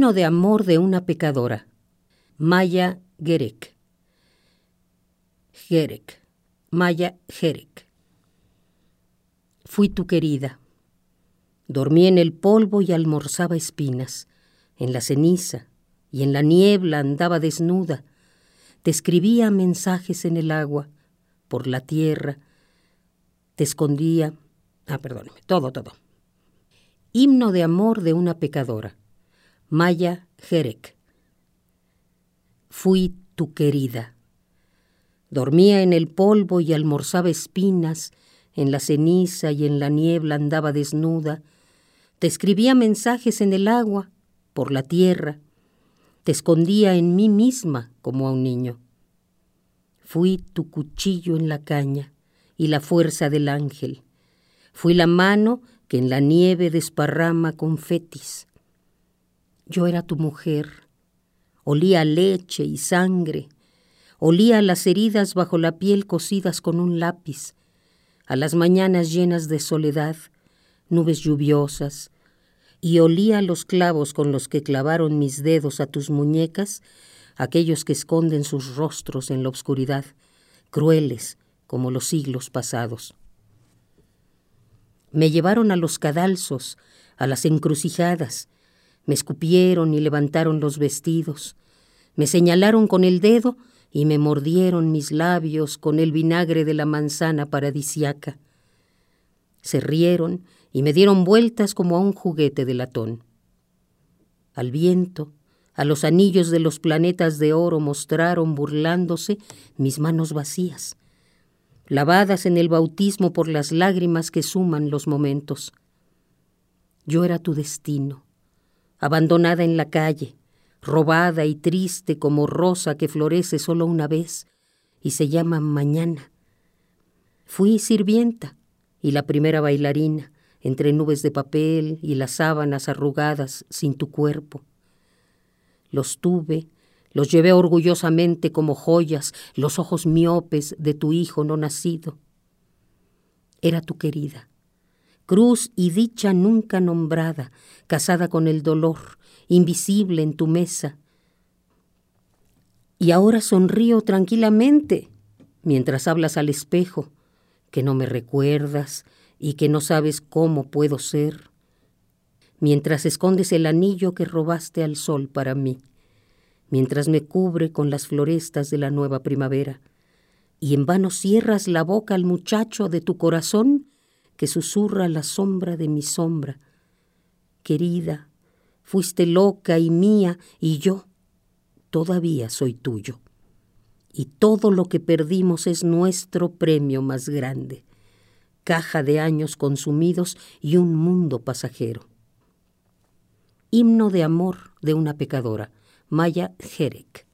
Himno de amor de una pecadora. Maya Gerek. Gerek. Maya Gerek. Fui tu querida. Dormí en el polvo y almorzaba espinas. En la ceniza y en la niebla andaba desnuda. Te escribía mensajes en el agua, por la tierra. Te escondía. Ah, perdóneme, todo, todo. Himno de amor de una pecadora. Maya Jerek. Fui tu querida. Dormía en el polvo y almorzaba espinas, en la ceniza y en la niebla andaba desnuda. Te escribía mensajes en el agua, por la tierra. Te escondía en mí misma como a un niño. Fui tu cuchillo en la caña y la fuerza del ángel. Fui la mano que en la nieve desparrama confetis. Yo era tu mujer. Olía leche y sangre. Olía las heridas bajo la piel cosidas con un lápiz, a las mañanas llenas de soledad, nubes lluviosas, y olía los clavos con los que clavaron mis dedos a tus muñecas, aquellos que esconden sus rostros en la oscuridad, crueles como los siglos pasados. Me llevaron a los cadalzos, a las encrucijadas, me escupieron y levantaron los vestidos, me señalaron con el dedo y me mordieron mis labios con el vinagre de la manzana paradisiaca. Se rieron y me dieron vueltas como a un juguete de latón. Al viento, a los anillos de los planetas de oro mostraron burlándose mis manos vacías, lavadas en el bautismo por las lágrimas que suman los momentos. Yo era tu destino, abandonada en la calle, robada y triste como rosa que florece solo una vez y se llama mañana. Fui sirvienta y la primera bailarina entre nubes de papel y las sábanas arrugadas sin tu cuerpo. Los tuve, los llevé orgullosamente como joyas, los ojos miopes de tu hijo no nacido. Era tu querida, cruz y dicha nunca nombrada, casada con el dolor, invisible en tu mesa. Y ahora sonrío tranquilamente mientras hablas al espejo, que no me recuerdas y que no sabes cómo puedo ser, mientras escondes el anillo que robaste al sol para mí, mientras me cubre con las florestas de la nueva primavera, y en vano cierras la boca al muchacho de tu corazón que susurra la sombra de mi sombra. Querida, fuiste loca y mía, y yo todavía soy tuyo. Y todo lo que perdimos es nuestro premio más grande, caja de años consumidos y un mundo pasajero. Himno de amor de una pecadora, Maya Jerek.